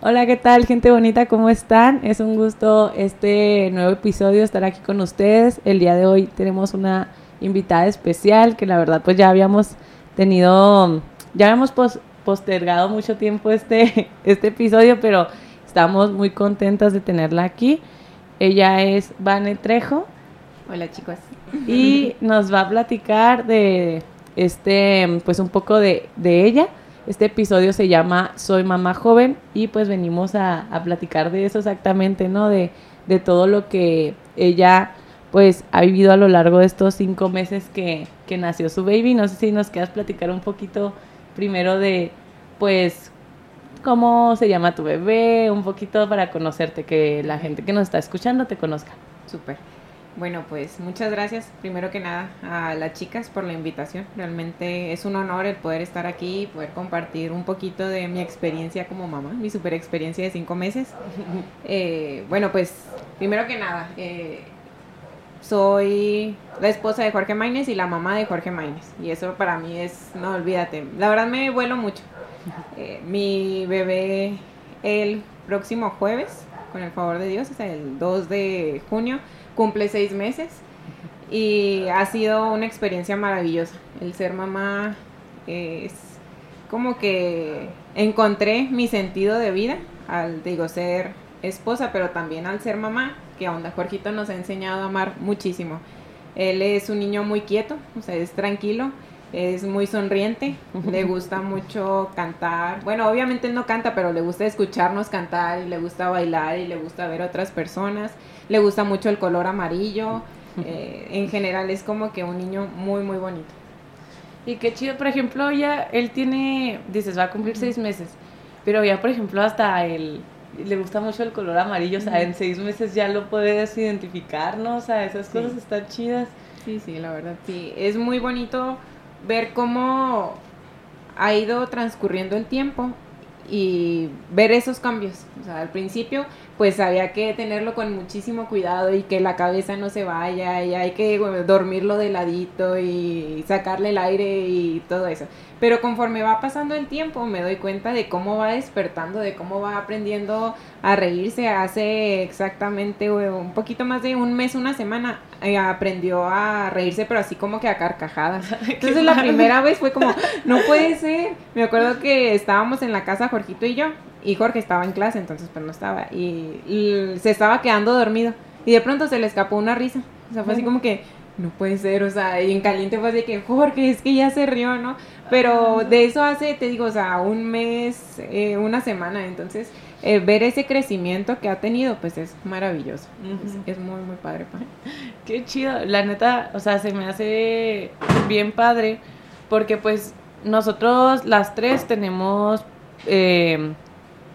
Hola, ¿qué tal, gente bonita? ¿Cómo están? Es un gusto este nuevo episodio estar aquí con ustedes. El día de hoy tenemos una invitada especial que la verdad pues ya habíamos tenido, ya habíamos postergado mucho tiempo este, este episodio, pero estamos muy contentas de tenerla aquí. Ella es Vane Trejo. Hola chicos. Y nos va a platicar de este, pues un poco de, de ella. Este episodio se llama Soy mamá joven y pues venimos a, platicar de eso exactamente, ¿no? De, de, todo lo que ella pues ha vivido a lo largo de estos cinco meses que, que nació su baby. No sé si nos quieras platicar un poquito primero de pues cómo se llama tu bebé, un poquito para conocerte, que la gente que nos está escuchando te conozca. Súper. Bueno, pues muchas gracias primero que nada a las chicas por la invitación. Realmente es un honor el poder estar aquí y poder compartir un poquito de mi experiencia como mamá, mi super experiencia de cinco meses. Eh, bueno, pues primero que nada, eh, soy la esposa de Jorge Maínez y la mamá de Jorge Maínez. Y eso para mí es, no olvídate, la verdad me vuelo mucho. Eh, mi bebé el próximo jueves, con el favor de Dios, es el 2 de junio cumple seis meses y ha sido una experiencia maravillosa. El ser mamá es como que encontré mi sentido de vida al, digo, ser esposa, pero también al ser mamá, que onda, Jorgito nos ha enseñado a amar muchísimo. Él es un niño muy quieto, o sea, es tranquilo, es muy sonriente, le gusta mucho cantar. Bueno, obviamente no canta, pero le gusta escucharnos cantar y le gusta bailar y le gusta ver otras personas le gusta mucho el color amarillo. Eh, en general es como que un niño muy, muy bonito. Y qué chido, por ejemplo, ya él tiene, dices, va a cumplir seis meses, pero ya, por ejemplo, hasta él le gusta mucho el color amarillo, o sea, en seis meses ya lo puedes identificar, ¿no? O sea, esas cosas están chidas. Sí, sí, la verdad, sí. Es muy bonito ver cómo ha ido transcurriendo el tiempo y ver esos cambios. O sea, al principio pues había que tenerlo con muchísimo cuidado y que la cabeza no se vaya y hay que dormirlo de ladito y sacarle el aire y todo eso. Pero conforme va pasando el tiempo me doy cuenta de cómo va despertando, de cómo va aprendiendo a reírse. Hace exactamente un poquito más de un mes, una semana, eh, aprendió a reírse, pero así como que a carcajadas. Entonces la primera vez fue como, no puede ser. Me acuerdo que estábamos en la casa, Jorgito y yo, y Jorge estaba en clase, entonces pues no estaba. Y, se estaba quedando dormido. Y de pronto se le escapó una risa. O sea, fue así como que, no puede ser, o sea, y en caliente fue así que, Jorge, es que ya se rió, ¿no? Pero de eso hace, te digo, o sea, un mes, eh, una semana, entonces eh, ver ese crecimiento que ha tenido, pues es maravilloso. es, muy, muy padre. Qué chido, la neta, o sea, se me hace bien padre, porque pues nosotros las tres tenemos... Eh,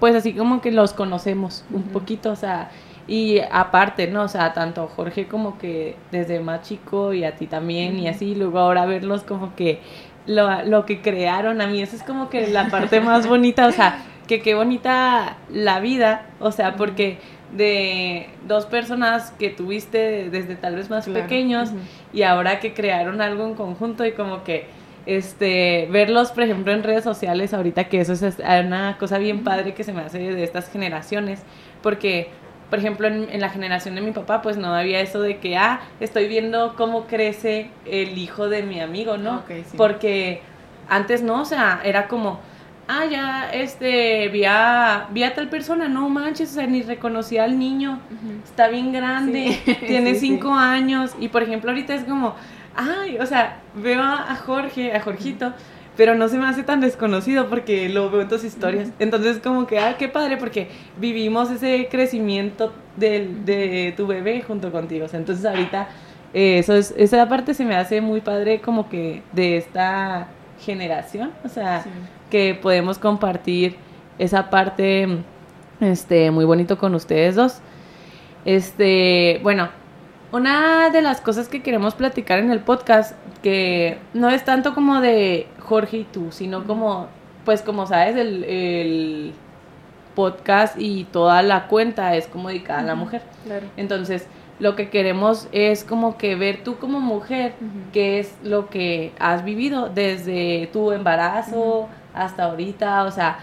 pues así como que los conocemos un poquito, o sea, y aparte, ¿no? O sea, tanto Jorge como que desde más chico y a ti también y así, luego ahora verlos como que lo, lo que crearon, a mí eso es como que la parte más bonita, o sea, que qué bonita la vida, o sea, porque de dos personas que tuviste desde tal vez más pequeños y ahora que crearon algo en conjunto y como que este, verlos, por ejemplo, en redes sociales ahorita, que eso es una cosa bien padre que se me hace de estas generaciones, porque, por ejemplo, en, la generación de mi papá, pues no había eso de que, ah, estoy viendo cómo crece el hijo de mi amigo, ¿no? Porque antes no, o sea, era como, ah, ya, este, vi a, vi a tal persona, no manches, o sea, ni reconocía al niño, está bien grande, tiene cinco años, y por ejemplo, ahorita es como, ay, o sea, veo a Jorge, a Jorgito, pero no se me hace tan desconocido porque lo veo en tus historias. Entonces, como que, ah, qué padre, porque vivimos ese crecimiento de tu bebé junto contigo. entonces, ahorita, eh, eso es, esa parte se me hace muy padre, como que de esta generación, o sea, que podemos compartir esa parte, este, muy bonito con ustedes dos. Este, bueno, una de las cosas que queremos platicar en el podcast, que no es tanto como de Jorge y tú, sino como, pues como sabes, el, podcast y toda la cuenta es como dedicada a la mujer. Entonces, lo que queremos es como que ver tú como mujer qué es lo que has vivido desde tu embarazo hasta ahorita, o sea,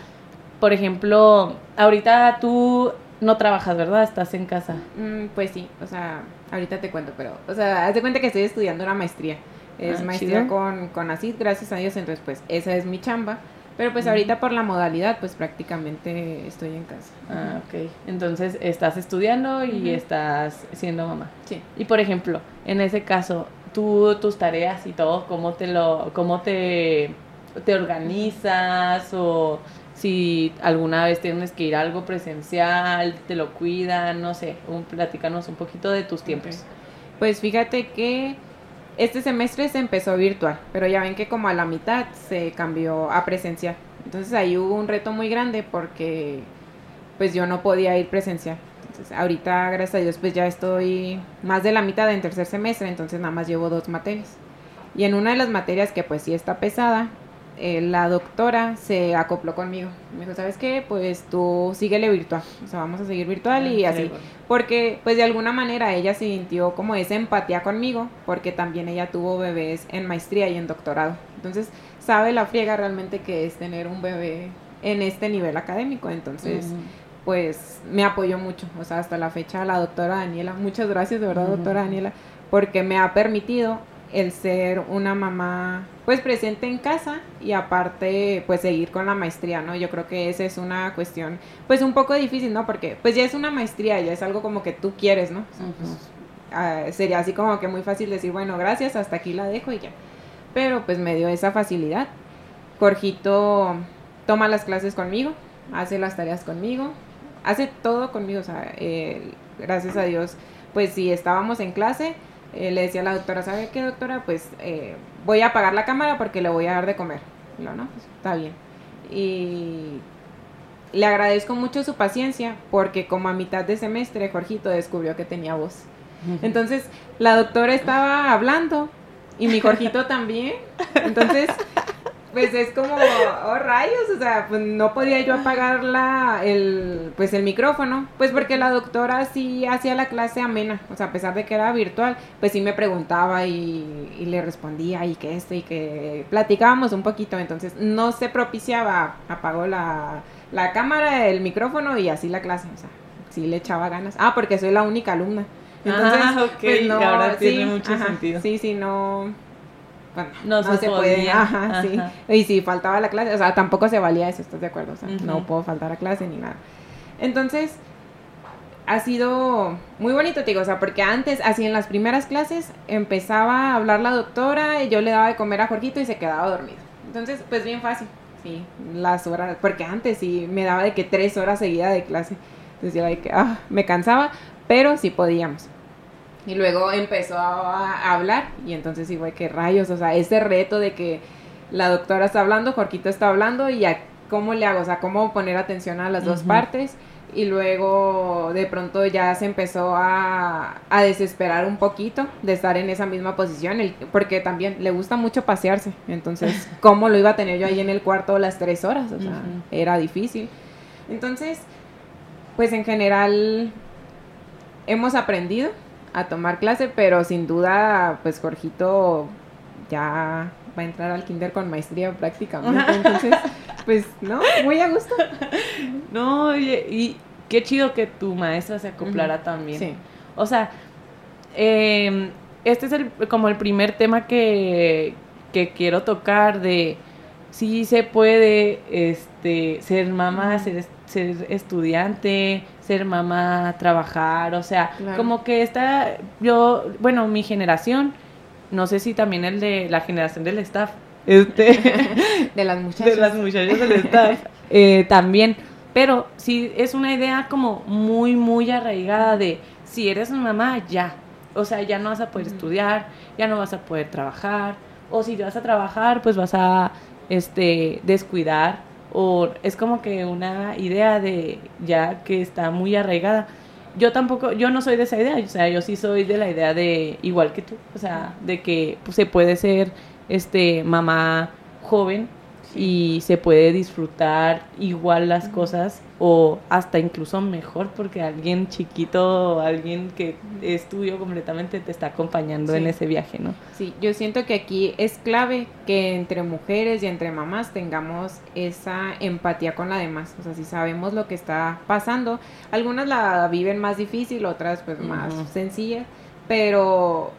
por ejemplo, ahorita tú no trabajas, ¿verdad? Estás en casa. Mm, pues sí, o sea, ahorita te cuento, pero, o sea, haz de cuenta que estoy estudiando una maestría. Es Ah, maestría chido. con, con ACID, gracias a Dios, entonces pues esa es mi chamba. Pero pues ahorita por la modalidad, pues prácticamente estoy en casa. Ah, ok. Entonces estás estudiando y estás siendo mamá. Sí. Y por ejemplo, en ese caso, tú tus tareas y todo, ¿cómo te lo, cómo te, te organizas o si alguna vez tienes que ir a algo presencial, te lo cuidan, no sé, un, platícanos un poquito de tus tiempos. Pues fíjate que este semestre se empezó virtual, pero ya ven que como a la mitad se cambió a presencial. Entonces ahí hubo un reto muy grande porque pues yo no podía ir presencial. Entonces ahorita, gracias a Dios, pues ya estoy más de la mitad en tercer semestre, entonces nada más llevo dos materias. Y en una de las materias que pues sí está pesada, eh, la doctora se acopló conmigo. Me dijo, ¿sabes qué? Pues tú síguele virtual. O sea, vamos a seguir virtual y Ah, así. Porque, pues de alguna manera ella sintió como esa empatía conmigo, porque también ella tuvo bebés en maestría y en doctorado. Entonces, sabe la friega realmente que es tener un bebé en este nivel académico. Entonces, pues me apoyó mucho. O sea, hasta la fecha la doctora Daniela, muchas gracias de verdad, doctora Daniela, porque me ha permitido el ser una mamá pues presente en casa y aparte pues seguir con la maestría, ¿no? Yo creo que esa es una cuestión pues un poco difícil, ¿no? Porque pues ya es una maestría, ya es algo como que tú quieres, ¿no? Pues, Ujú. ah, sería así como que muy fácil decir, bueno, gracias, hasta aquí la dejo y ya. Pero pues me dio esa facilidad. Jorgito toma las clases conmigo, hace las tareas conmigo, hace todo conmigo, o sea, eh, gracias a Dios, pues si estábamos en clase, eh, le decía a la doctora, ¿sabe qué doctora? Pues eh, voy a apagar la cámara porque le voy a dar de comer. Y yo, no, pues está bien. Y le agradezco mucho su paciencia porque como a mitad de semestre Jorgito descubrió que tenía voz. Entonces la doctora estaba hablando y mi Jorgito también. Entonces, pues es como, oh rayos, o sea, pues no podía yo apagar la, el, pues el micrófono, pues porque la doctora sí hacía la clase amena, o sea, a pesar de que era virtual, pues sí me preguntaba y, y le respondía y que esto y que platicábamos un poquito, entonces no se propiciaba, apagó la, la cámara, el micrófono y así la clase, o sea, sí le echaba ganas. Ah, porque soy la única alumna. Entonces, Ah, ok, pues ahora tiene mucho ajá, sentido. Sí, sí, no. Bueno, No no, se se, puede. podía, Ajá, sí. Y si faltaba la clase, o sea, tampoco se valía eso, ¿estás de acuerdo? O sea, no puedo faltar a clase ni nada. Entonces, ha sido muy bonito, te digo, o sea, porque antes, así en las primeras clases, empezaba a hablar la doctora y yo le daba de comer a Jorgito y se quedaba dormido. Entonces, pues bien fácil, sí, las horas, porque antes sí me daba de que tres horas seguidas de clase. Entonces yo de que, ah, me cansaba, pero sí podíamos. Y luego empezó a, hablar y entonces sí fue que rayos, o sea, ese reto de que la doctora está hablando, Jorquito está hablando y ya, ¿cómo le hago? O sea, ¿cómo poner atención a las dos partes? Y luego de pronto ya se empezó a, a desesperar un poquito de estar en esa misma posición, el- porque también le gusta mucho pasearse. Entonces, ¿cómo lo iba a tener yo ahí en el cuarto las tres horas? O sea, era difícil. Entonces, pues en general hemos aprendido a tomar clase, pero sin duda, pues Jorgito ya va a entrar al kinder con maestría prácticamente. Entonces, pues, ¿no? Muy a gusto. No, y qué chido que tu maestra se acoplara también. Sí. O sea, eh, este es el, como el primer tema que, que quiero tocar de si se puede este, ser mamá, ser, ser estudiante, ser mamá, trabajar, o sea, Claro. como que esta, yo, bueno, mi generación, no sé si también el de la generación del staff, este, De las muchachas. de las muchachas del staff eh, también. Pero sí es una idea como muy, muy arraigada de si eres mamá, ya. O sea, ya no vas a poder estudiar, ya no vas a poder trabajar. O si vas a trabajar, pues vas a este, descuidar. O es como que una idea de ya que está muy arraigada. Yo tampoco, yo no soy de esa idea, o sea, yo sí soy de la idea de, igual que tú, o sea, de que pues, se puede ser este mamá joven y se puede disfrutar igual las cosas o hasta incluso mejor porque alguien chiquito, alguien que es tuyo completamente te está acompañando en ese viaje, ¿no? Sí, yo siento que aquí es clave que entre mujeres y entre mamás tengamos esa empatía con la demás, o sea, si sabemos lo que está pasando, algunas la viven más difícil, otras pues más sencilla, pero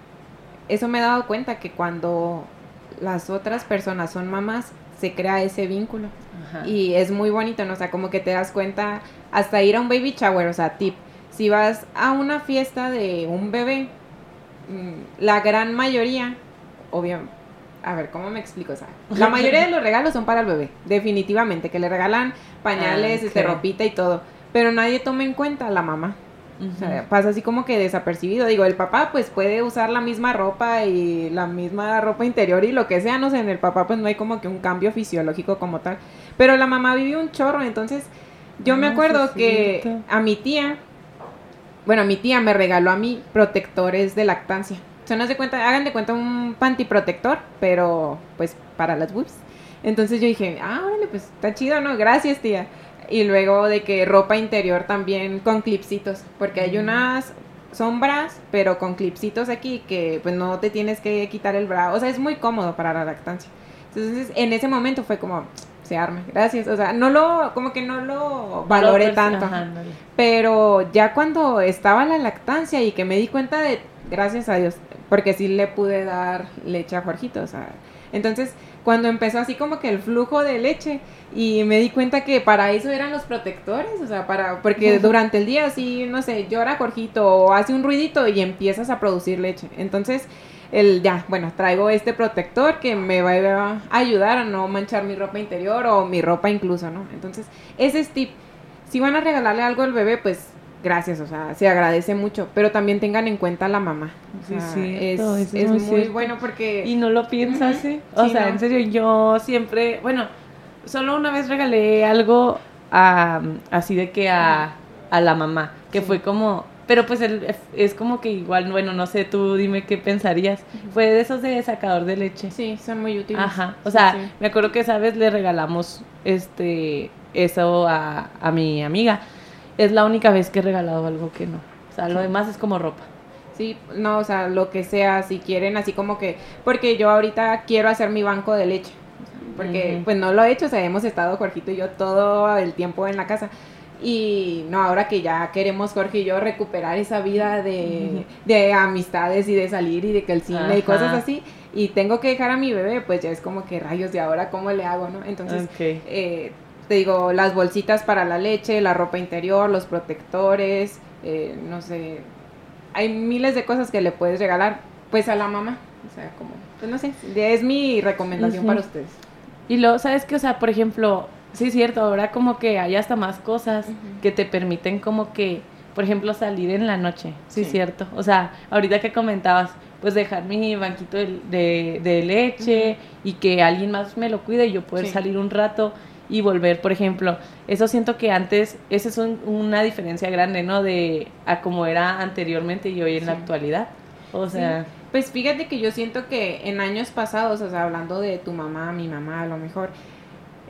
eso me he dado cuenta que cuando las otras personas son mamás, se crea ese vínculo. Y es muy bonito, ¿no? O sea, como que te das cuenta, hasta ir a un baby shower, o sea, tip, si vas a una fiesta de un bebé, mm, la gran mayoría, obviamente, a ver, ¿cómo me explico? O sea, la mayoría de los regalos son para el bebé, definitivamente, que le regalan pañales, ah, este, ropita y todo, pero nadie toma en cuenta a la mamá. O sea, pasa así como que desapercibido. Digo, el papá pues puede usar la misma ropa y la misma ropa interior y lo que sea, no sé, en el papá pues no hay como que un cambio fisiológico como tal. Pero la mamá vive un chorro, entonces yo me acuerdo que a mi tía, bueno, mi tía me regaló a mí protectores de lactancia. O sea, no se cuenta, hagan de cuenta un panty protector, pero pues para las boobs. Entonces yo dije, ah, órale, pues está chido, ¿no? Gracias, tía. Y luego de que ropa interior también con clipsitos, porque hay unas sombras, pero con clipsitos aquí que pues no te tienes que quitar el bra. O sea, es muy cómodo para la lactancia. Entonces, en ese momento fue como, se arme, gracias. O sea, no lo, como que no lo valoré tanto. pero ya cuando estaba la lactancia y que me di cuenta de, gracias a Dios, porque sí le pude dar leche a Jorgito, o sea, entonces cuando empezó así como que el flujo de leche y me di cuenta que para eso eran los protectores, o sea, para porque durante el día así, no sé, llora Jorgito o hace un ruidito y empiezas a producir leche. Entonces, el ya, bueno, traigo este protector que me va a ayudar a no manchar mi ropa interior o mi ropa incluso, ¿no? Entonces, ese es tip. Si van a regalarle algo al bebé, pues gracias, o sea, se agradece mucho, pero también tengan en cuenta a la mamá. sí, sí, es, es muy bueno porque... Y no lo piensas, ¿eh? O sea, en serio, yo siempre, bueno, solo una vez regalé algo a, así de que a, a la mamá, que fue como, pero pues es como que igual, bueno, no sé, tú dime qué pensarías. Fue de esos de sacador de leche. Sí, son muy útiles. Ajá, o sea, me acuerdo que esa vez le regalamos este eso a, a mi amiga es la única vez que he regalado algo que no. O sea, lo demás es como ropa. Sí, no, o sea, lo que sea, si quieren, así como que, porque yo ahorita quiero hacer mi banco de leche, porque pues no lo he hecho, o sea, hemos estado Jorgito y yo todo el tiempo en la casa. Y no, ahora que ya queremos Jorge y yo recuperar esa vida de, de amistades y de salir y de que el cine y cosas así, y tengo que dejar a mi bebé, pues ya es como que rayos de ahora, ¿cómo le hago, no? Entonces, eh, te digo, las bolsitas para la leche, la ropa interior, los protectores, eh, no sé, hay miles de cosas que le puedes regalar, pues a la mamá, o sea, como, pues no sé, es mi recomendación para ustedes. Y luego, ¿sabes qué? O sea, por ejemplo, sí es cierto, ahora como que hay hasta más cosas que te permiten como que, por ejemplo, salir en la noche, sí, es cierto. O sea, ahorita que comentabas, pues dejar mi banquito de, de, leche y que alguien más me lo cuide y yo poder salir un rato y volver, por ejemplo. Eso siento que antes, esa es una diferencia grande, ¿no? De a como era anteriormente y hoy en la actualidad. O sea... Pues fíjate que yo siento que en años pasados, o sea, hablando de tu mamá, mi mamá a lo mejor,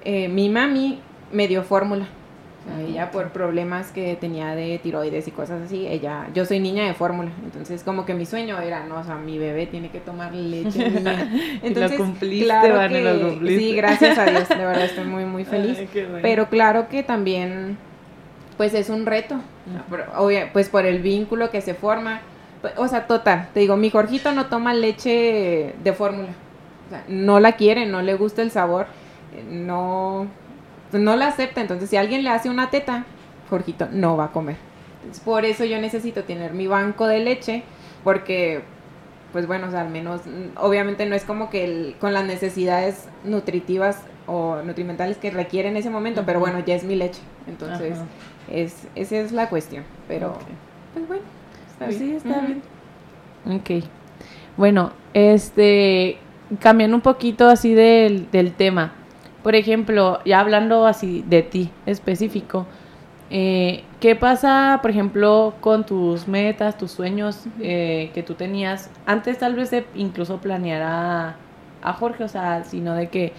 eh, mi mami me dio fórmula ella por problemas que tenía de tiroides y cosas así, ella, yo soy niña de fórmula, entonces como que mi sueño era, no, o sea, mi bebé tiene que tomar leche Entonces, lo cumpliste, claro que, Sí, gracias a Dios, de verdad estoy muy, muy feliz. Pero claro que también, pues es un reto, pues por el vínculo que se forma. Pues, o sea, total, te digo, mi Jorgito no toma leche de fórmula. O sea, no la quiere, no le gusta el sabor, eh, no no la acepta. Entonces, si alguien le hace una teta, Jorgito no va a comer. por eso yo necesito tener mi banco de leche, porque, pues bueno, o sea, al menos, obviamente no es como que con las necesidades nutritivas o nutrimentales que requiere en ese momento, pero bueno, ya es mi leche. Entonces, es, esa es la cuestión. Pero, pues bueno, está pues bien. Sí, está bien. Ok. Bueno, este, cambiando un poquito así del, del tema. Por ejemplo, ya hablando así de ti específico, eh, ¿qué pasa, por ejemplo, con tus metas, tus sueños eh, que tú tenías antes tal vez de incluso planear a, Jorge? O sea, sino de que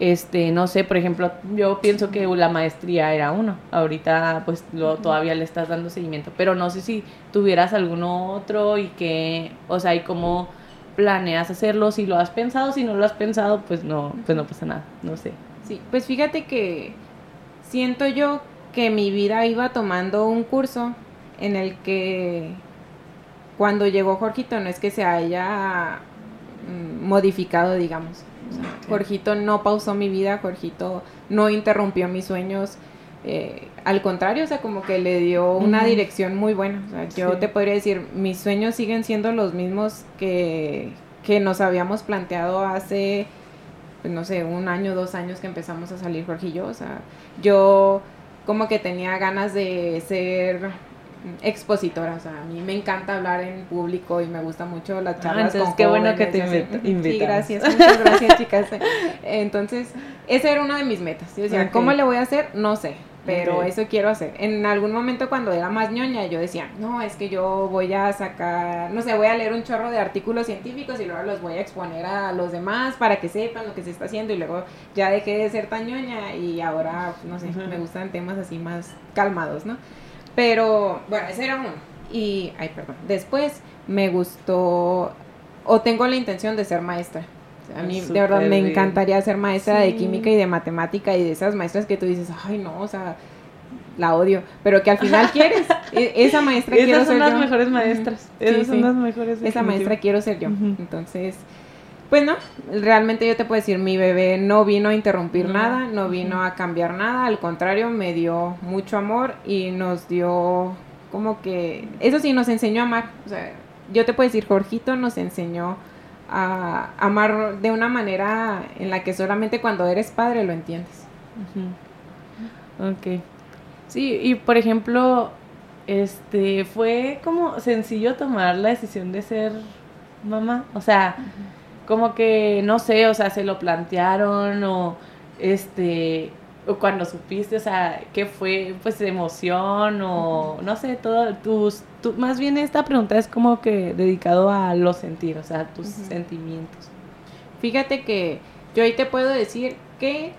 este, no sé, por ejemplo, yo pienso que la maestría era uno. Ahorita, pues, lo, todavía le estás dando seguimiento. Pero no sé si tuvieras alguno otro y que, o sea, y cómo planeas hacerlo, si lo has pensado, si no lo has pensado, pues no, pues no pasa nada, no sé. Sí, pues fíjate que siento yo que mi vida iba tomando un curso en el que cuando llegó Jorgito no es que se haya mm, modificado, digamos. Jorgito no pausó mi vida, Jorgito no interrumpió mis sueños. Eh, al contrario, o sea, como que le dio una dirección muy buena. O sea, yo te podría decir, mis sueños siguen siendo los mismos que, que nos habíamos planteado hace, pues, no sé, un año, dos años que empezamos a salir Jorge y yo. O sea, yo como que tenía ganas de ser expositora, o sea, a mí me encanta hablar en público y me gusta mucho las ah, charlas entonces, qué bueno que te invitas. Sí, gracias, muchas gracias chicas. Entonces, esa era una de mis metas. Yo decía, ¿cómo le voy a hacer? No sé, pero eso quiero hacer. En algún momento cuando era más ñoña, yo decía, no, es que yo voy a sacar, no sé, voy a leer un chorro de artículos científicos y luego los voy a exponer a los demás para que sepan lo que se está haciendo y luego ya dejé de ser tan ñoña y ahora, no sé, me gustan temas así más calmados, ¿no? Pero bueno, ese era uno. Y, ay, perdón. Después me gustó, o tengo la intención de ser maestra. A mí de verdad me encantaría ser maestra de química y de matemática y de esas maestras que tú dices, ay no, o sea, la odio, pero que al final quieres. E, esa maestra quiero ser yo. Esas son las mejores maestras. Esas son las mejores. Esa maestra quiero ser yo. Entonces, pues no, realmente yo te puedo decir, mi bebé no vino a interrumpir nada, no vino a cambiar nada, al contrario, me dio mucho amor y nos dio como que, eso sí, nos enseñó a amar. O sea, yo te puedo decir, Jorgito nos enseñó a amar de una manera en la que solamente cuando eres padre lo entiendes. Ok. Sí, y por ejemplo, este, fue como sencillo tomar la decisión de ser mamá. O sea, como que, no sé, o sea, se lo plantearon o este, o cuando supiste, o sea, qué fue, pues, emoción o, no sé, todo, tus, más bien esta pregunta es como que dedicado a los sentir, o sea, tus sentimientos. Fíjate que yo ahí te puedo decir que,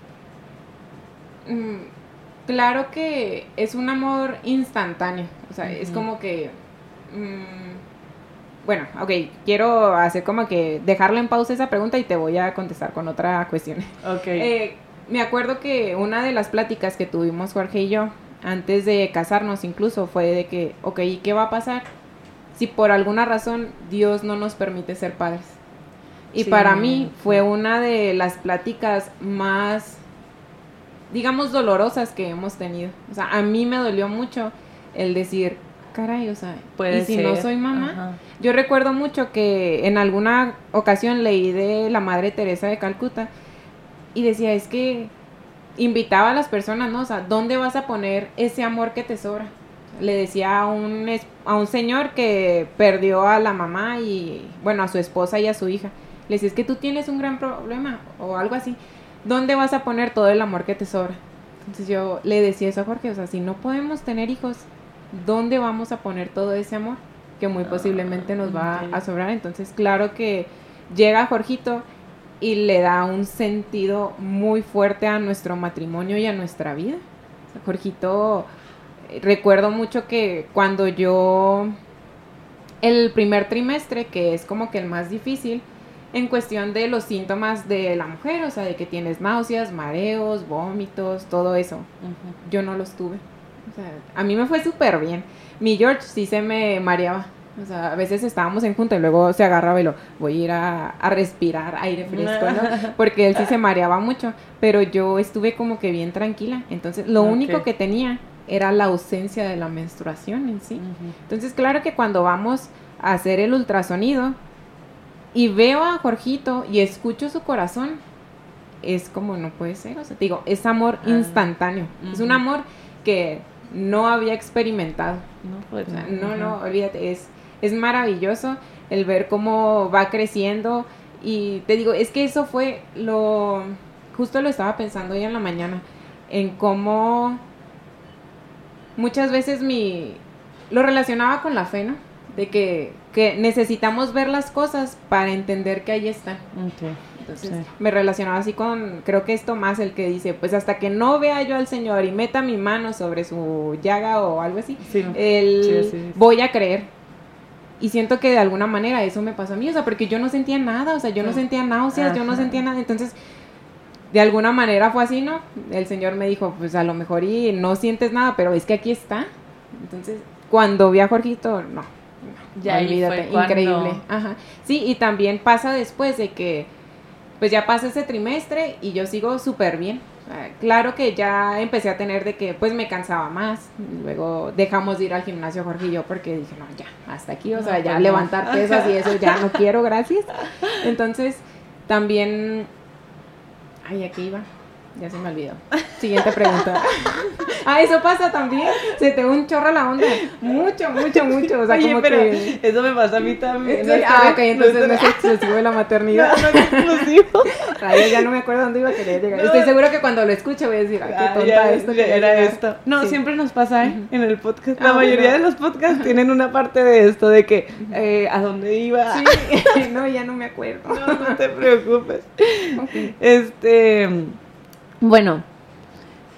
mm, claro que es un amor instantáneo, o sea, es como que... Mm, bueno, ok, quiero hacer como que dejarla en pausa esa pregunta y te voy a contestar con otra cuestión. Ok. Eh, me acuerdo que una de las pláticas que tuvimos Jorge y yo, antes de casarnos incluso, fue de que, ok, ¿y qué va a pasar si por alguna razón Dios no nos permite ser padres? Y para mí fue una de las pláticas más, digamos, dolorosas que hemos tenido. O sea, a mí me dolió mucho el decir, caray, o sea, ¿y si no soy mamá? Yo recuerdo mucho que en alguna ocasión leí de la Madre Teresa de Calcuta y decía, es que invitaba a las personas, ¿no? O sea, ¿dónde vas a poner ese amor que te sobra? Le decía a un, a un señor que perdió a la mamá y, bueno, a su esposa y a su hija. Le decía, es que tú tienes un gran problema o algo así. ¿Dónde vas a poner todo el amor que te sobra? Entonces yo le decía eso a Jorge, o sea, si no podemos tener hijos, ¿dónde vamos a poner todo ese amor? Que muy posiblemente nos va a sobrar. Entonces, claro que llega Jorgito y le da un sentido muy fuerte a nuestro matrimonio y a nuestra vida. Jorgito, eh, recuerdo mucho que cuando yo, el primer trimestre, que es como que el más difícil, en cuestión de los síntomas de la mujer, o sea, de que tienes náuseas, mareos, vómitos, todo eso, yo no los tuve a mí me fue súper bien. Mi George sí se me mareaba. O sea, a veces estábamos en junta y luego se agarraba y lo voy a ir a, respirar aire fresco, ¿no? Porque él sí se mareaba mucho, pero yo estuve como que bien tranquila. Entonces, lo único que tenía era la ausencia de la menstruación en sí. Entonces, claro que cuando vamos a hacer el ultrasonido y veo a Jorgito y escucho su corazón, es como no puede ser. O sea, digo, es amor ah. instantáneo. Es un amor que no había experimentado. No, pues, no, no, olvídate, es, es maravilloso el ver cómo va creciendo y te digo, es que eso fue lo, justo lo estaba pensando hoy en la mañana, en cómo muchas veces mi, lo relacionaba con la fe, ¿no? De que, necesitamos ver las cosas para entender que ahí están. Entonces me relacionaba así con, creo que es Tomás el que dice, pues hasta que no vea yo al Señor y meta mi mano sobre su llaga o algo así, el, voy a creer. Y siento que de alguna manera eso me pasó a mí, o sea, porque yo no sentía nada, o sea, yo no sentía náuseas, yo no sentía nada, entonces de alguna manera fue así, ¿no? El Señor me dijo, pues a lo mejor y no sientes nada, pero es que aquí está. Entonces, cuando vi a Jorgito, no, ya olvídate, increíble. Ajá. Sí, y también pasa después de que, pues ya pasa ese trimestre y yo sigo súper bien. Claro que ya empecé a tener de que pues me cansaba más. Luego dejamos de ir al gimnasio Jorge y yo porque dije, no, ya, hasta aquí, o sea, ya pues levantar pesas y eso ya no quiero, gracias. Entonces, también, ay, aquí iba. Ya se me olvidó. Siguiente pregunta. ah, eso pasa también. Se te un chorro la onda. Mucho, mucho, mucho. O sea, como pero que... eso me pasa a mí también. ah, ok, entonces no es exclusivo de la maternidad. No, no es exclusivo. Ay, ya no me acuerdo dónde iba a querer llegar. Estoy seguro que cuando lo escuche voy a decir, ay, qué tonta esto. era esto. No, siempre nos pasa ¿eh? en el podcast. La ah, mayoría de los podcasts tienen una parte de esto, de que eh, a dónde iba. Sí, no, ya no me acuerdo. No, no te preocupes. Este bueno,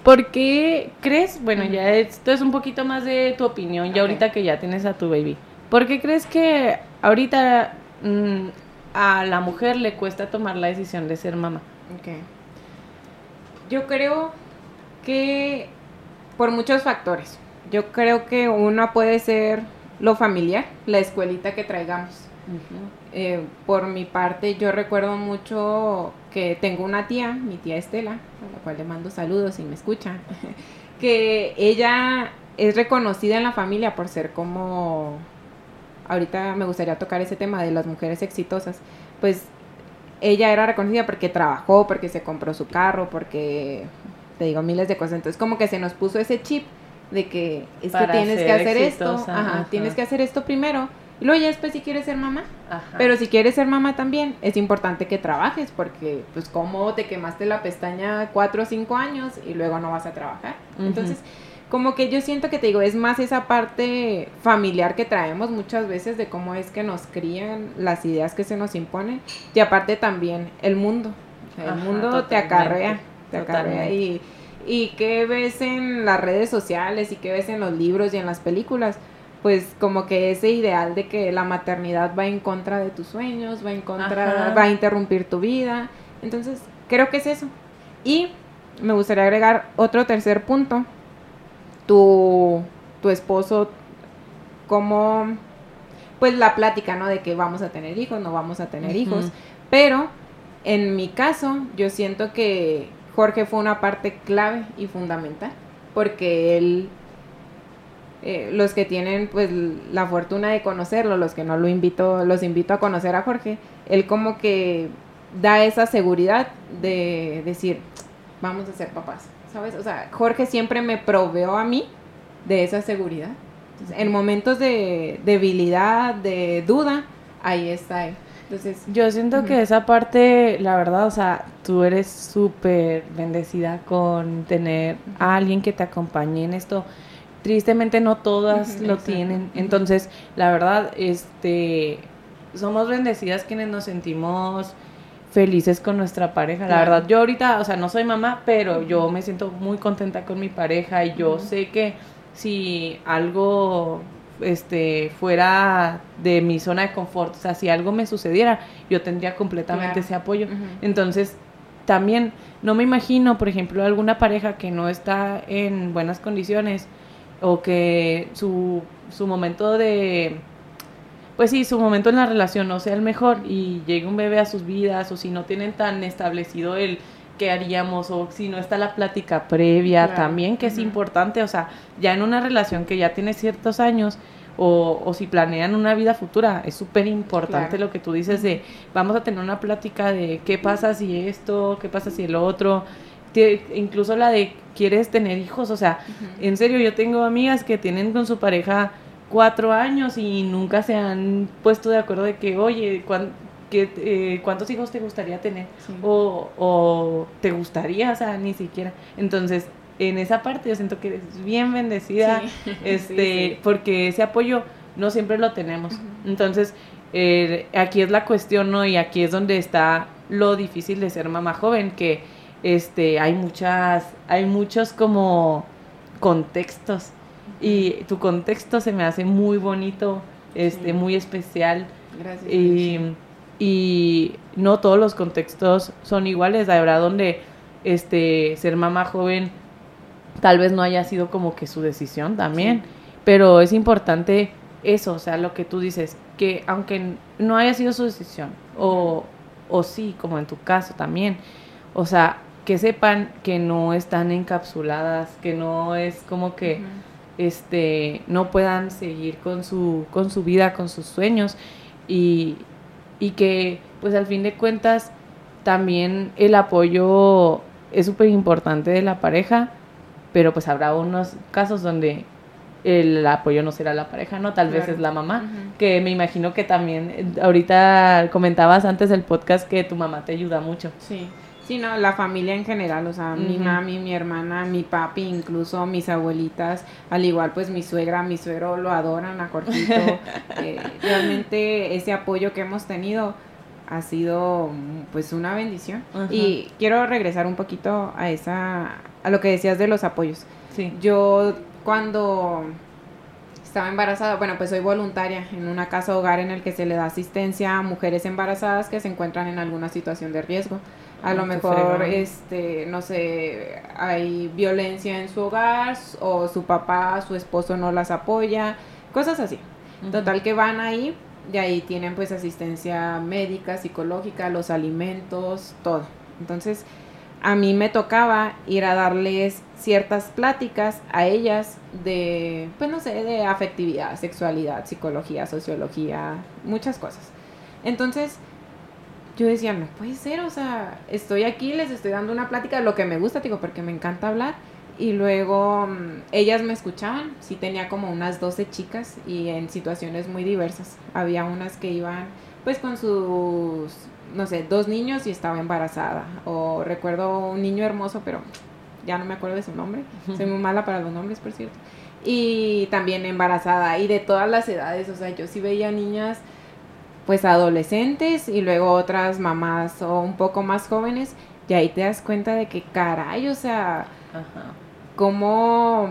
¿por qué crees? Bueno, ya esto es un poquito más de tu opinión, ya ahorita que ya tienes a tu baby. ¿Por qué crees que ahorita mm, a la mujer le cuesta tomar la decisión de ser mamá? Okay. Yo creo que por muchos factores. Yo creo que una puede ser lo familiar, la escuelita que traigamos. Eh, por mi parte, yo recuerdo mucho tengo una tía, mi tía Estela, a la cual le mando saludos y me escucha, que ella es reconocida en la familia por ser como, ahorita me gustaría tocar ese tema de las mujeres exitosas, pues ella era reconocida porque trabajó, porque se compró su carro, porque te digo miles de cosas, entonces como que se nos puso ese chip de que es que tienes que hacer esto, tienes que hacer esto primero y luego ya después si quieres ser mamá. Pero si quieres ser mamá también, es importante que trabajes porque pues como te quemaste la pestaña cuatro o cinco años y luego no vas a trabajar. Entonces, como que yo siento que te digo, es más esa parte familiar que traemos muchas veces de cómo es que nos crían las ideas que se nos imponen y aparte también el mundo. el mundo te acarrea, te acarrea y, y qué ves en las redes sociales y qué ves en los libros y en las películas pues como que ese ideal de que la maternidad va en contra de tus sueños, va en contra, va a interrumpir tu vida. Entonces, creo que es eso. Y me gustaría agregar otro tercer punto. Tu, tu esposo, como, pues la plática, ¿no? De que vamos a tener hijos, no vamos a tener hijos. Pero, en mi caso, yo siento que Jorge fue una parte clave y fundamental, porque él eh, los que tienen pues la fortuna de conocerlo, los que no lo invito, los invito a conocer a Jorge, él como que da esa seguridad de decir, vamos a ser papás, ¿sabes? O sea, Jorge siempre me proveó a mí de esa seguridad. en momentos de debilidad, de duda, ahí está él. Entonces, yo siento que esa parte, la verdad, o sea, tú eres súper bendecida con tener a alguien que te acompañe en esto tristemente no todas lo tienen. Entonces, la verdad, este, somos bendecidas quienes nos sentimos felices con nuestra pareja. La verdad, yo ahorita, o sea, no soy mamá, pero yo me siento muy contenta con mi pareja y yo sé que si algo este fuera de mi zona de confort, o sea, si algo me sucediera, yo tendría completamente ese apoyo. Entonces, también no me imagino, por ejemplo, alguna pareja que no está en buenas condiciones o que su, su momento de, pues sí, su momento en la relación no sea el mejor y llegue un bebé a sus vidas o si no tienen tan establecido el qué haríamos o si no está la plática previa también, que es importante, o sea, ya en una relación que ya tiene ciertos años o, o si planean una vida futura, es súper importante lo que tú dices de vamos a tener una plática de qué pasa si esto, qué pasa si el otro, incluso la de quieres tener hijos, o sea, en serio, yo tengo amigas que tienen con su pareja cuatro años y nunca se han puesto de acuerdo de que, oye, eh, ¿cuántos hijos te gustaría tener? O, o, te gustaría, o sea, ni siquiera. Entonces, en esa parte yo siento que eres bien bendecida, este, porque ese apoyo no siempre lo tenemos. Entonces, eh, aquí es la cuestión, ¿no? Y aquí es donde está lo difícil de ser mamá joven, que este, hay muchas, hay muchos como contextos. Y tu contexto se me hace muy bonito, este, muy especial. Gracias. Y, y no todos los contextos son iguales, habrá donde este, ser mamá joven tal vez no haya sido como que su decisión también, pero es importante eso, o sea, lo que tú dices, que aunque no haya sido su decisión, o, o sí, como en tu caso también, o sea, que sepan que no están encapsuladas, que no es como que este no puedan seguir con su con su vida, con sus sueños. Y, y que pues al fin de cuentas también el apoyo es súper importante de la pareja, pero pues habrá unos casos donde el apoyo no será la pareja, ¿no? Tal vez es la mamá, que me imagino que también, ahorita comentabas antes del podcast que tu mamá te ayuda mucho. Sí, sí, no, la familia en general, o sea, mi mami, mi hermana, mi papi, incluso mis abuelitas, al igual pues mi suegra, mi suegro lo adoran a Cortito. Eh, realmente ese apoyo que hemos tenido ha sido pues una bendición. Y quiero regresar un poquito a esa, a lo que decías de los apoyos. Sí. Yo cuando estaba embarazada, bueno, pues soy voluntaria en una casa hogar en el que se le da asistencia a mujeres embarazadas que se encuentran en alguna situación de riesgo. A lo mejor, este, no sé, hay violencia en su hogar o su papá, su esposo no las apoya, cosas así. Total que van ahí y ahí tienen pues asistencia médica, psicológica, los alimentos, todo. Entonces, a mí me tocaba ir a darles ciertas pláticas a ellas de, pues no sé, de afectividad, sexualidad, psicología, sociología, muchas cosas. Entonces, yo decía, no puede ser, o sea, estoy aquí, les estoy dando una plática de lo que me gusta, digo, porque me encanta hablar. Y luego mm, ellas me escuchaban, sí tenía como unas 12 chicas y en situaciones muy diversas. Había unas que iban pues con sus, no sé, dos niños y estaba embarazada. O recuerdo un niño hermoso, pero ya no me acuerdo de su nombre. Soy muy mala para los nombres, por cierto. Y también embarazada y de todas las edades, o sea, yo sí veía niñas pues adolescentes y luego otras mamás o un poco más jóvenes y ahí te das cuenta de que caray, o sea, Ajá. cómo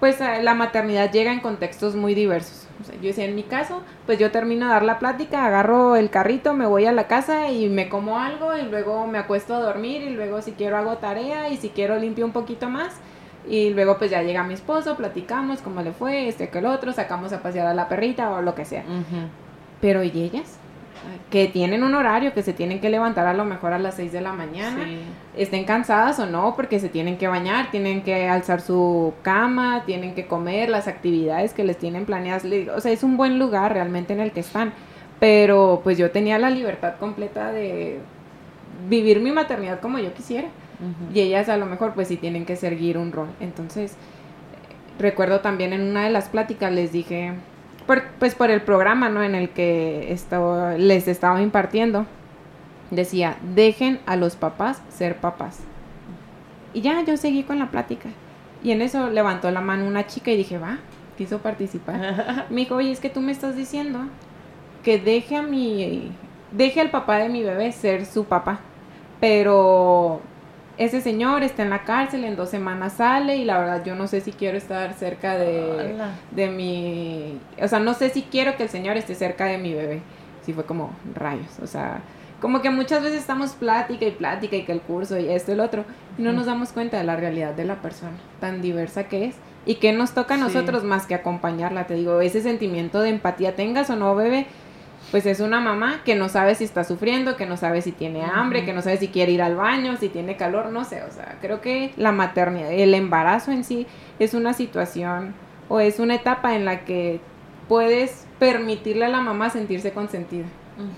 pues a- la maternidad llega en contextos muy diversos. O sea, yo decía, en mi caso, pues yo termino de dar la plática, agarro el carrito, me voy a la casa y me como algo y luego me acuesto a dormir y luego si quiero hago tarea y si quiero limpio un poquito más y luego pues ya llega mi esposo, platicamos cómo le fue, este que el otro, sacamos a pasear a la perrita o lo que sea. Ujú. Pero ¿y ellas? Que tienen un horario, que se tienen que levantar a lo mejor a las 6 de la mañana Sí. estén cansadas o no, porque se tienen que bañar, tienen que alzar su cama, tienen que comer, las actividades que les tienen planeadas. O sea, es un buen lugar realmente en el que están. Pero pues yo tenía la libertad completa de vivir mi maternidad como yo quisiera. Y ellas a lo mejor pues sí tienen que seguir un rol. Entonces, recuerdo también en una de las pláticas les dije, por- pues por el programa, ¿no? En el que estaba- les estaba impartiendo, decía, dejen a los papás ser papás. Y ya yo seguí con la plática. Y en eso levantó la mano una chica y dije, va, quiso participar. Me dijo, oye, es que tú me estás diciendo que deje a mi, deje al papá de mi bebé ser su papá, pero ese señor está en la cárcel, en dos semanas sale y la verdad yo no sé si quiero estar cerca de, de mi, o sea, no sé si quiero que el señor esté cerca de mi bebé. Sí fue como rayos, o sea, como que muchas veces estamos plática y plática y que el curso y esto y el otro y no nos damos cuenta de la realidad de la persona, tan diversa que es y que nos toca a Sí. nosotros más que acompañarla, te digo, ese sentimiento de empatía tengas o no, bebé, pues es una mamá que no sabe si está sufriendo, que no sabe si tiene hambre, que no sabe si quiere ir al baño, si tiene calor, no sé, o sea, creo que la maternidad, el embarazo en sí es una situación o es una etapa en la que puedes permitirle a la mamá sentirse consentida.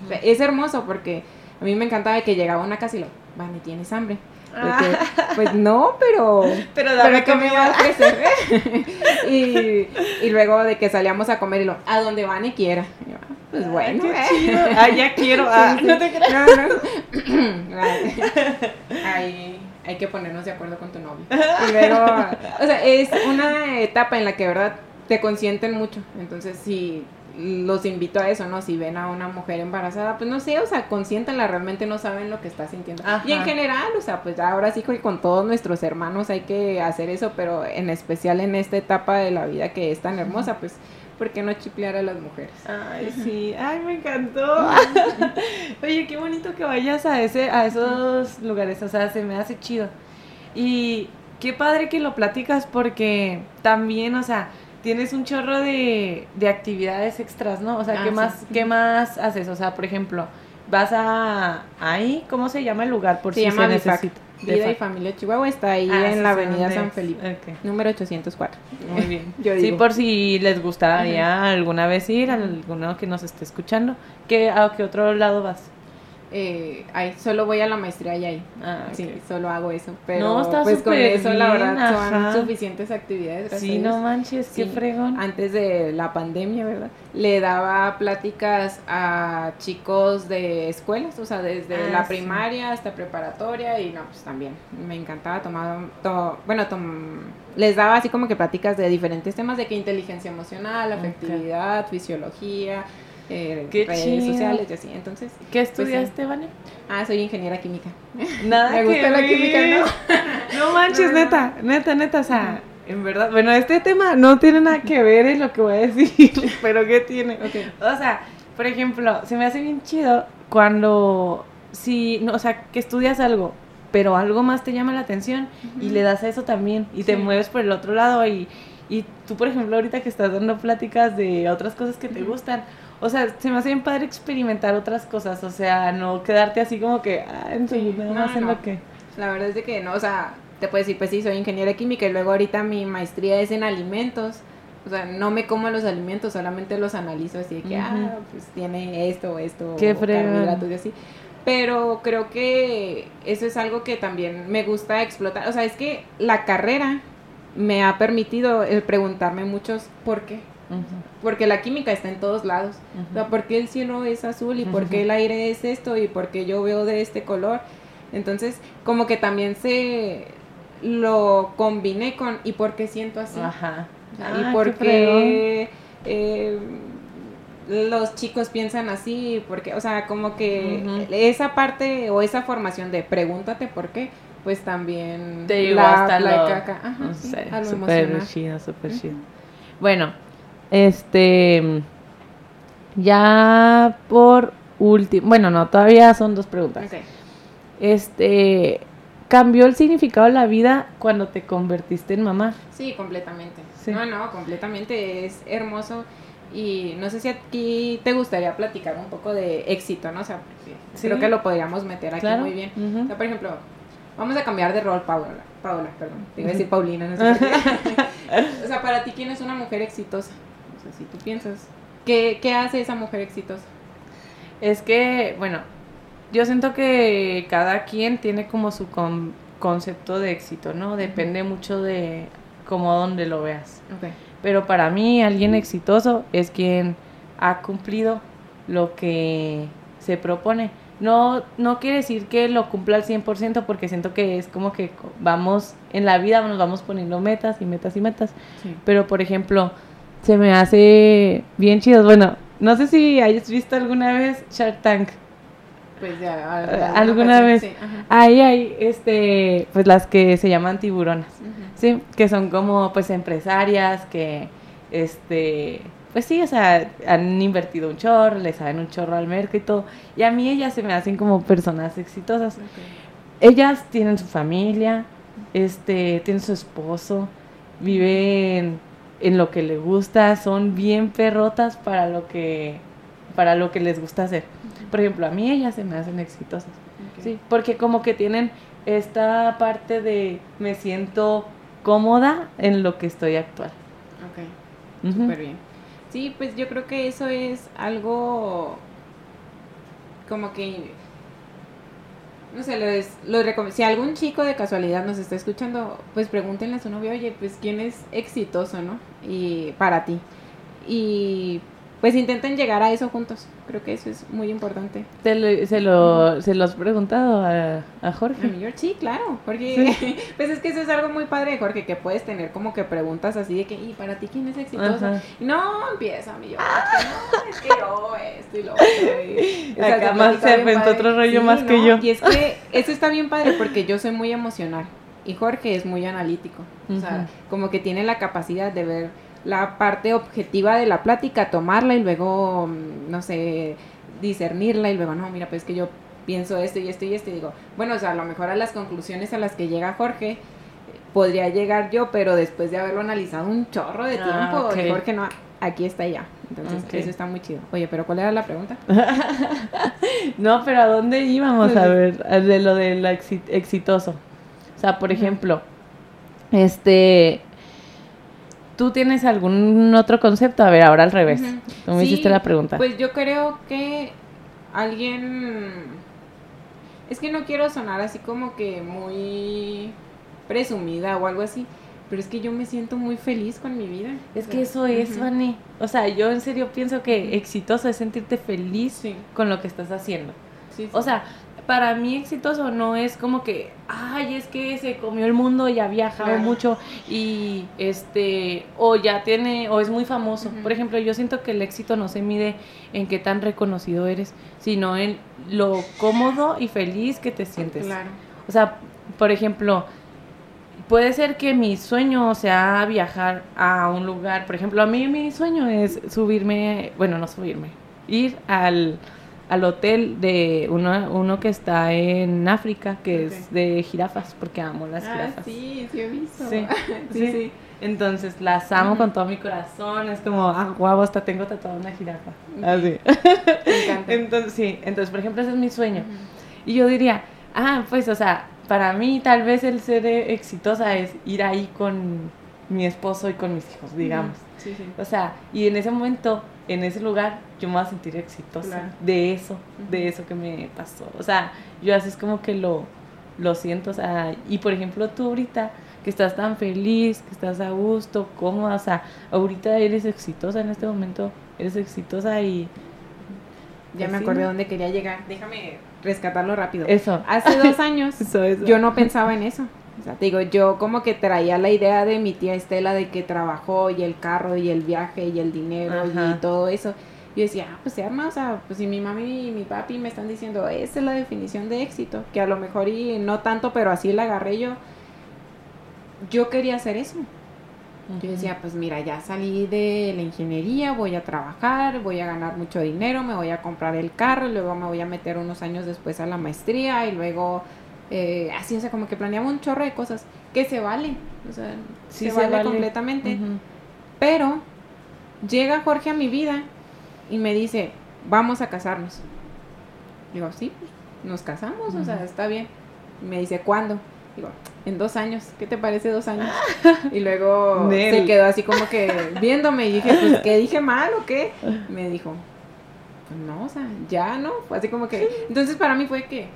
O sea, es hermoso porque a mí me encantaba que llegaba a una casa y lo, Vani, ¿tienes hambre? Que, pues no, pero... Pero ¿Pero qué me va a ofrecer? y, y luego de que salíamos a comer y lo, a donde Vani quiera. Y "Ah, pues bueno, Qué eh". chido. Ah, ya quiero. Ah, Sí, sí. no te creas. No, hay que ponernos de acuerdo con tu novio. Luego, o sea, es una etapa en la que, verdad, te consienten mucho. Entonces, si los invito a eso, ¿no? Si ven a una mujer embarazada, pues no sé, o sea, consiéntanla, realmente no saben lo que está sintiendo. Y en general, o sea, pues ahora sí que con todos nuestros hermanos hay que hacer eso, pero en especial en esta etapa de la vida que es tan hermosa, pues ¿por qué no chiplear a las mujeres? Ay, sí, ay, me encantó. Oye, qué bonito que vayas a ese a esos lugares, o sea, se me hace chido. Y qué padre que lo platicas porque también, o sea, tienes un chorro de, de actividades extras, ¿no? O sea, ¿qué, ah, más, ¿qué más haces? O sea, por ejemplo, vas a ahí, ¿cómo se llama el lugar? Por se si llama se necesita. Vida y Familia Chihuahua está ahí ah, en la avenida San Felipe, número 804. Muy bien. sí, por si les gustaría alguna vez ir, alguno que nos esté escuchando. ¿Qué, ¿A qué otro lado vas? Eh, ay, solo voy a la maestría y ahí. Ah, sí, solo hago eso. Pero pues con eso la verdad son suficientes actividades. Sí, no manches, qué fregón. Antes de la pandemia, ¿verdad? Le daba pláticas a chicos de escuelas, o sea, desde ah, la primaria hasta preparatoria y no, pues también me encantaba tomar, bueno, les daba así como que pláticas de diferentes temas de que inteligencia emocional, afectividad, fisiología, eh, redes sociales y así. Entonces, ¿qué pues, estudiaste, Vane? Ah, soy ingeniera química. Nada Me gusta la química, ¿no? no manches, neta, neta, neta, o sea, en verdad, bueno, este tema no tiene nada que ver en lo que voy a decir, pero ¿qué tiene? O sea, por ejemplo, se me hace bien chido cuando, si, no, o sea, que estudias algo, pero algo más te llama la atención y le das a eso también y te mueves por el otro lado y, y tú, por ejemplo, ahorita que estás dando pláticas de otras cosas que te gustan, o sea, se me hace bien padre experimentar otras cosas, o sea, no quedarte así como que, ah, en sí, nada más en lo que... La verdad es de que no, o sea, te puedes decir, pues sí, soy ingeniera química y luego ahorita mi maestría es en alimentos. O sea, no me como los alimentos, solamente los analizo así de que, ah, pues tiene esto, esto, Qué carbohidratos y así. Pero creo que eso es algo que también me gusta explotar. O sea, es que la carrera me ha permitido el preguntarme muchos por qué. Porque la química está en todos lados. O sea, ¿por qué el cielo es azul? ¿Y por qué el aire es esto? ¿Y por qué yo veo de este color? Entonces, como que también se lo combiné con ¿y por qué siento así? Ajá. ¿Y ah, por qué, eh, los chicos piensan así? Porque, o sea, como que esa parte o esa formación de pregúntate por qué, pues también te la, hasta la caca. Ajá, no sé, súper chido, súper chido. Bueno, este, ya por último, bueno, no, todavía son dos preguntas. Este, ¿cambió el significado de la vida cuando te convertiste en mamá? Sí, completamente. No, no, completamente. Es hermoso. Y no sé si aquí te gustaría platicar un poco de éxito, ¿no? O sea, creo que lo podríamos meter aquí muy bien. por ejemplo, vamos a cambiar de rol, Paula. Paula, perdón. Te iba a decir Paulina, no sé o sea, para ti, ¿quién es una mujer exitosa? Si tú piensas, ¿qué, hace esa mujer exitosa? Es que, bueno, yo siento que cada quien tiene como su concepto de éxito, ¿no? Depende mucho de cómo donde lo veas. Pero para mí alguien exitoso es quien ha cumplido lo que se propone. No, no quiere decir que lo cumpla al 100% porque siento que es como que vamos en la vida, nos vamos poniendo metas y metas y metas. Pero por ejemplo, se me hace bien chido. Bueno, no sé si hayas visto alguna vez Shark Tank. Pues ya, alguna vez. Ahí hay, este, pues las que se llaman tiburonas, ¿sí? Que son como, pues, empresarias que, este, pues sí, o sea, han invertido un chorro, le saben un chorro al mercado y todo. Y a mí ellas se me hacen como personas exitosas. Ellas tienen su familia, este, tienen su esposo, viven en lo que les gusta, son bien perrotas para lo que para lo que les gusta hacer. Por ejemplo, a mí ellas se me hacen exitosas. Sí, porque como que tienen esta parte de me siento cómoda en lo que estoy actual. Ok, súper bien. Sí, pues yo creo que eso es algo como que no sé, les, si algún chico de casualidad nos está escuchando, pues pregúntenle a su novio, oye, pues quién es exitoso, ¿no? Y para ti. Y pues intenten llegar a eso juntos. Creo que eso es muy importante. ¿Te lo- se, lo, ¿Se lo has preguntado a, a Jorge? A sí, claro, porque pues es que eso es algo muy padre de Jorge, que puedes tener como que preguntas así de que, ¿y para ti quién es exitoso? Ajá. No, empieza mí, yo, es que no, es que yo, esto y lo otro. sea, se más se aventó otro rollo Sí, más que ¿no? yo. Y es que eso está bien padre porque yo soy muy emocional y Jorge es muy analítico. O sea, como que tiene la capacidad de ver la parte objetiva de la plática, tomarla y luego, mm, no sé, discernirla y luego, no, mira, pues es que yo pienso esto y esto y esto y digo, bueno, o sea, a lo mejor a las conclusiones a las que llega Jorge podría llegar yo, pero después de haberlo analizado un chorro de Ah, tiempo, ok. Jorge no, aquí está ya. Entonces, eso está muy chido. Oye, pero ¿cuál era la pregunta? No, pero ¿a dónde íbamos a ver? De lo del exi- exitoso. O sea, por ejemplo, este... ¿Tú tienes algún otro concepto? A ver, ahora al revés. Tú me Sí, hiciste la pregunta. Pues yo creo que alguien... Es que no quiero sonar así como que muy presumida o algo así, pero es que yo me siento muy feliz con mi vida. es O que eso es. Vane. O sea, yo en serio pienso que exitoso es sentirte feliz Sí, con lo que estás haciendo. sí, sí. O sea, para mí exitoso no es como que, ay, es que se comió el mundo y ha viajado Claro. mucho y este, o ya tiene, o es muy famoso. Por ejemplo, yo siento que el éxito no se mide en qué tan reconocido eres, sino en lo cómodo y feliz que te sientes. Claro. O sea, por ejemplo, puede ser que mi sueño sea viajar a un lugar. Por ejemplo, a mí mi sueño es subirme, bueno, no subirme, ir al, al hotel de uno, uno que está en África, que Ok. es de jirafas, porque amo las Ah, jirafas. sí, sí he visto. Sí, sí, sí. Entonces las amo Ujú. con todo mi corazón. Es como, ah, guau, hasta tengo tatuada una jirafa. Así. Me encanta. Entonces, sí, entonces, por ejemplo, ese es mi sueño. Ujú. Y yo diría, ah, pues, o sea, para mí tal vez el ser exitosa es ir ahí con mi esposo y con mis hijos, digamos. Sí, sí. O sea, y en ese momento, en ese lugar, yo me voy a sentir exitosa Claro. de eso, de eso que me pasó. O sea, yo así es como que lo, lo siento. O sea, y por ejemplo, tú ahorita que estás tan feliz, que estás a gusto, cómoda, o sea, ahorita eres exitosa en este momento, eres exitosa y Ya Pues me acordé dónde quería llegar. Déjame rescatarlo rápido. eso. Hace dos años Eso, eso. yo no pensaba en eso. O sea, te digo, yo como que traía la idea de mi tía Estela de que trabajó y el carro y el viaje y el dinero Ajá. y todo eso. Yo decía, ah, pues se arma, o sea, pues si mi mami y mi papi me están diciendo, esa es la definición de éxito, que a lo mejor y no tanto, pero así la agarré yo. Yo quería hacer eso. Yo decía, pues mira, ya salí de la ingeniería, voy a trabajar, voy a ganar mucho dinero, me voy a comprar el carro y luego me voy a meter unos años después a la maestría y luego eh, así, o sea, como que planeaba un chorro de cosas que se vale, o sea, Sí, se, se vale, vale. completamente. Pero llega Jorge a mi vida y me dice, vamos a casarnos. Digo, sí, nos casamos, o sea, está bien. Y me dice, ¿cuándo? Digo, en dos años. ¿Qué te parece dos años? Y luego Nel. se quedó así como que viéndome y dije, pues, ¿qué dije mal o qué? Me dijo, pues no, o sea, ya no. Fue así como que. Entonces para mí fue que,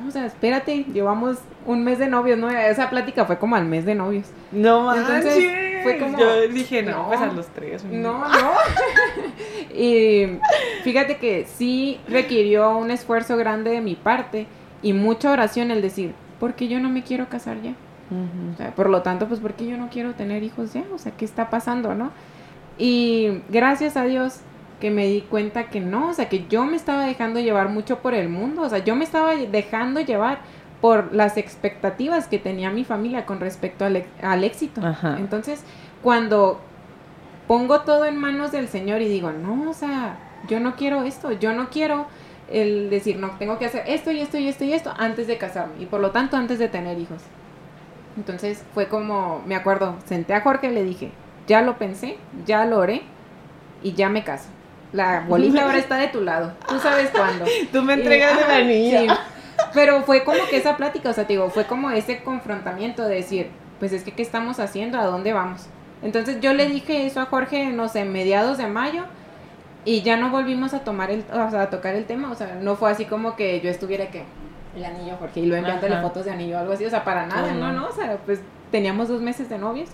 no, o sea, espérate, llevamos un mes de novios, ¿no? Esa plática fue como al mes de novios. No manches. Entonces, fue como- Yo dije, no, no. pues a los tres. No, no. y fíjate que sí requirió un esfuerzo grande de mi parte y mucha oración el decir, ¿por qué yo no me quiero casar ya? O sea, por lo tanto, pues, ¿por qué yo no quiero tener hijos ya? O sea, ¿qué está pasando, no? Y gracias a Dios que me di cuenta que no, o sea, que yo me estaba dejando llevar mucho por el mundo, o sea, yo me estaba dejando llevar por las expectativas que tenía mi familia con respecto al, ex- al éxito. Ajá. Entonces, cuando pongo todo en manos del Señor y digo, no, o sea, yo no quiero esto, yo no quiero el decir, no, tengo que hacer esto y esto y esto y esto antes de casarme y por lo tanto antes de tener hijos. Entonces fue como, me acuerdo, senté a Jorge y le dije, ya lo pensé, ya lo oré y ya me caso. La bolita ahora está de tu lado, tú sabes cuándo. Tú me Y- entregas de ajá, vainilla. sí. Pero fue como que esa plática, o sea, te digo, fue como ese confrontamiento de decir, pues es que, ¿qué estamos haciendo? ¿A dónde vamos? Entonces yo le dije eso a Jorge, no sé, mediados de mayo, y ya no volvimos a tomar el, o sea, a tocar el tema, o sea, no fue así como que yo estuviera que el anillo, Jorge, y luego enviándole Ajá. fotos de anillo o algo así, o sea, para nada, No, no, no. no, o sea, pues teníamos dos meses de novios,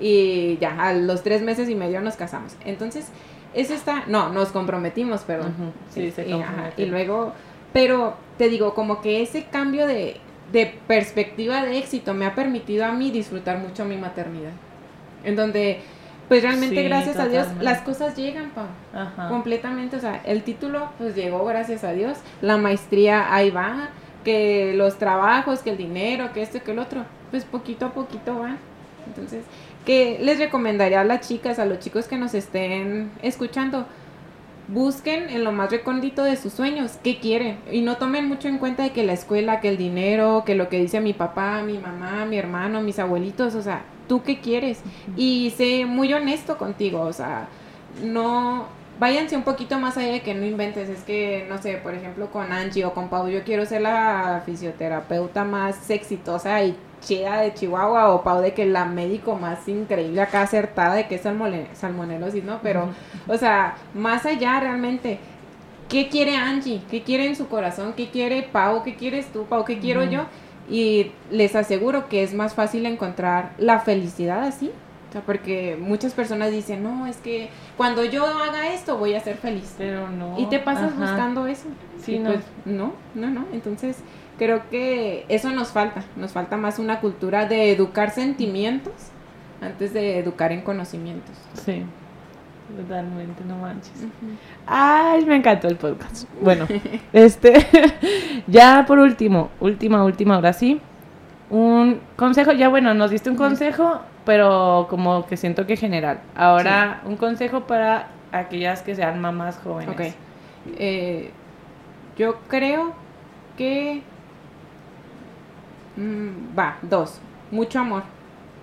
y ya, a los tres meses y medio nos casamos. Entonces, es esta, no, nos comprometimos, perdón. Sí, se y, y luego, pero te digo, como que ese cambio de, de perspectiva de éxito me ha permitido a mí disfrutar mucho mi maternidad. En donde pues realmente gracias a Dios las cosas llegan, Pau. Completamente, o sea, el título pues llegó gracias a Dios, la maestría ahí va, que los trabajos, que el dinero, que esto, que el otro, pues poquito a poquito van. Entonces, ¿qué les recomendaría a las chicas, a los chicos que nos estén escuchando? busquen en lo más recóndito de sus sueños qué quieren y no tomen mucho en cuenta de que la escuela, que el dinero, que lo que dice mi papá, mi mamá, mi hermano, mis abuelitos, o sea, tú qué quieres y sé muy honesto contigo, o sea, no váyanse un poquito más allá de que no inventes, es que no sé, por ejemplo, con Angie o con Pau, yo quiero ser la fisioterapeuta más exitosa y chida de Chihuahua o Pau de que la médico más increíble acá acertada de que es salmonelosis, ¿no? Pero, o sea, más allá realmente, ¿qué quiere Angie? ¿Qué quiere en su corazón? ¿Qué quiere Pau? ¿Qué quieres tú, Pau? ¿Qué quiero yo? Y les aseguro que es más fácil encontrar la felicidad así. O sea, porque muchas personas dicen, no, es que cuando yo haga esto voy a ser feliz. Pero no. Y te pasas buscando eso. Sí, no. Pues, no, no, no. Entonces, creo que eso nos falta. Nos falta más una cultura de educar sentimientos antes de educar en conocimientos. Sí, totalmente, no manches. Ay, me encantó el podcast. Bueno, este, ya por último, última, última, ahora sí. Un consejo, ya bueno, nos diste un consejo, pero como que siento que general. Ahora, un consejo para aquellas que sean mamás jóvenes. Ok. Eh, yo creo que Mm, va, dos. Mucho amor.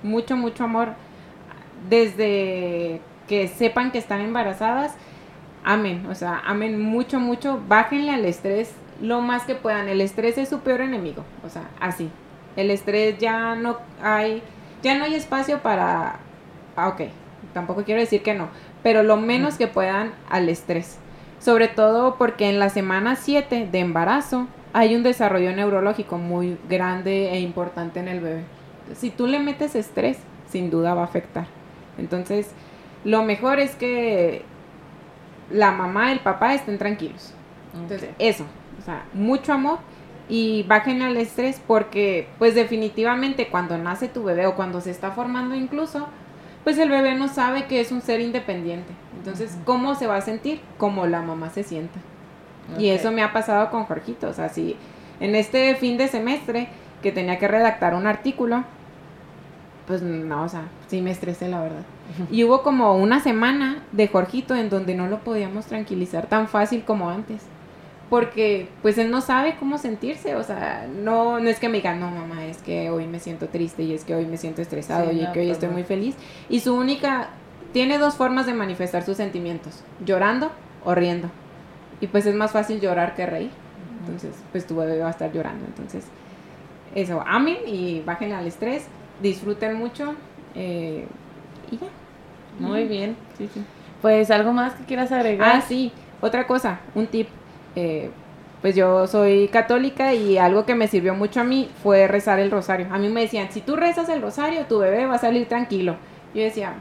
Mucho, mucho amor. Desde que sepan que están embarazadas, amen. O sea, amen mucho, mucho. Bájenle al estrés lo más que puedan. El estrés es su peor enemigo. O sea, así. El estrés ya no hay, ya no hay espacio para... Ah, ok, tampoco quiero decir que no, pero lo menos que puedan al estrés. Sobre todo porque en la semana 7 de embarazo hay un desarrollo neurológico muy grande e importante en el bebé. Si tú le metes estrés, sin duda va a afectar. Entonces, lo mejor es que la mamá y el papá estén tranquilos. Entonces, eso, o sea, mucho amor y bajen al estrés porque, pues definitivamente cuando nace tu bebé o cuando se está formando incluso, pues el bebé no sabe que es un ser independiente. Entonces, ¿cómo se va a sentir? Como la mamá se sienta. Y eso me ha pasado con Jorgito. O sea, si en este fin de semestre que tenía que redactar un artículo, pues no, o sea, sí me estresé, la verdad. Y hubo como una semana de Jorgito en donde no lo podíamos tranquilizar tan fácil como antes. Porque pues él no sabe cómo sentirse, o sea, no, no es que me diga, no mamá, es que hoy me siento triste y es que hoy me siento estresado y que hoy estoy muy feliz. Y su única, tiene dos formas de manifestar sus sentimientos, llorando o riendo. Y pues es más fácil llorar que reír. Entonces, pues tu bebé va a estar llorando. Entonces, eso, amen y bajen al estrés, disfruten mucho eh, y ya. Muy bien. Sí, sí. Pues algo más que quieras agregar. Ah, sí, otra cosa, un tip. Eh, pues yo soy católica y algo que me sirvió mucho a mí fue rezar el rosario. A mí me decían, si tú rezas el rosario, tu bebé va a salir tranquilo. Yo decía,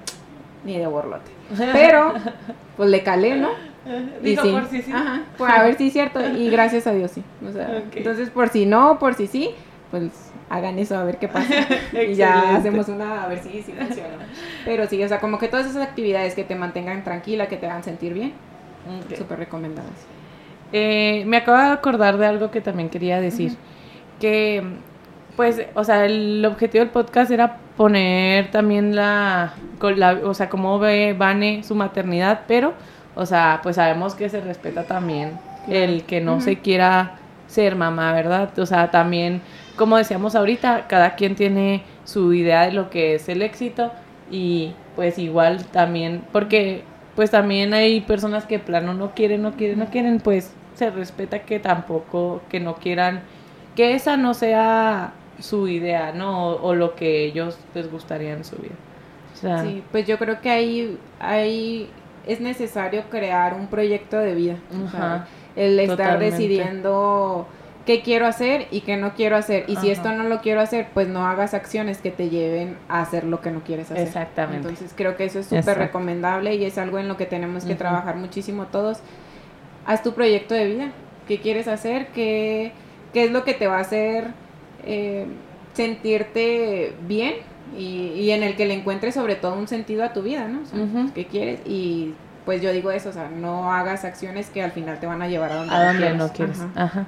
ni de borlote. Pero, pues le calé, ¿no? Digo, por si sí. Ajá, pues a ver si es cierto. Y gracias a Dios sí. Entonces, por si no, por si sí, pues hagan eso a ver qué pasa. y ya hacemos una, a ver si sí funciona. Pero sí, o sea, como que todas esas actividades que te mantengan tranquila, que te hagan sentir bien, súper recomendadas. Eh, me acabo de acordar de algo que también quería decir. Que, pues, o sea, el objetivo del podcast era poner también la, la o sea, cómo ve Vane su maternidad, pero o sea, pues sabemos que se respeta también el que no se quiera ser mamá, ¿verdad? O sea, también, como decíamos ahorita, cada quien tiene su idea de lo que es el éxito y pues igual también, porque pues también hay personas que plano no quieren, no quieren, no quieren, pues se respeta que tampoco, que no quieran, que esa no sea su idea, ¿no? O, lo que ellos les gustaría en su vida. sí, pues yo creo que hay, hay es necesario crear un proyecto de vida. el estar decidiendo qué quiero hacer y qué no quiero hacer. Y si esto no lo quiero hacer, pues no hagas acciones que te lleven a hacer lo que no quieres hacer. Exactamente. Entonces creo que eso es súper recomendable y es algo en lo que tenemos que trabajar muchísimo todos. Haz tu proyecto de vida. ¿Qué quieres hacer? ¿Qué, qué es lo que te va a hacer eh, sentirte bien? Y, en el que le encuentres sobre todo un sentido a tu vida, ¿no? ¿Qué quieres? Y pues yo digo eso, o sea, no hagas acciones que al final te van a llevar a donde, a donde no quieres. Ajá.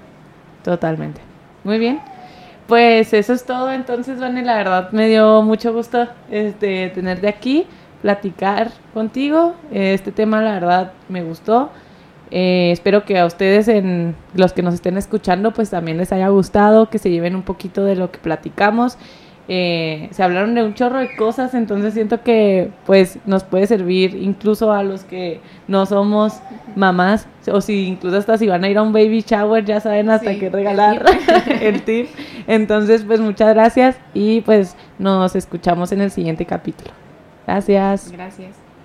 Totalmente. Muy bien. Pues eso es todo. Entonces, Vane, la verdad me dio mucho gusto este, tenerte aquí, platicar contigo. Este tema, la verdad, me gustó. Eh, espero que a ustedes, en los que nos estén escuchando, pues también les haya gustado, que se lleven un poquito de lo que platicamos eh, se hablaron de un chorro de cosas, entonces siento que pues nos puede servir incluso a los que no somos mamás, o si incluso hasta si van a ir a un baby shower ya saben hasta qué regalar el tip. Entonces pues muchas gracias y pues nos escuchamos en el siguiente capítulo. Gracias. Gracias.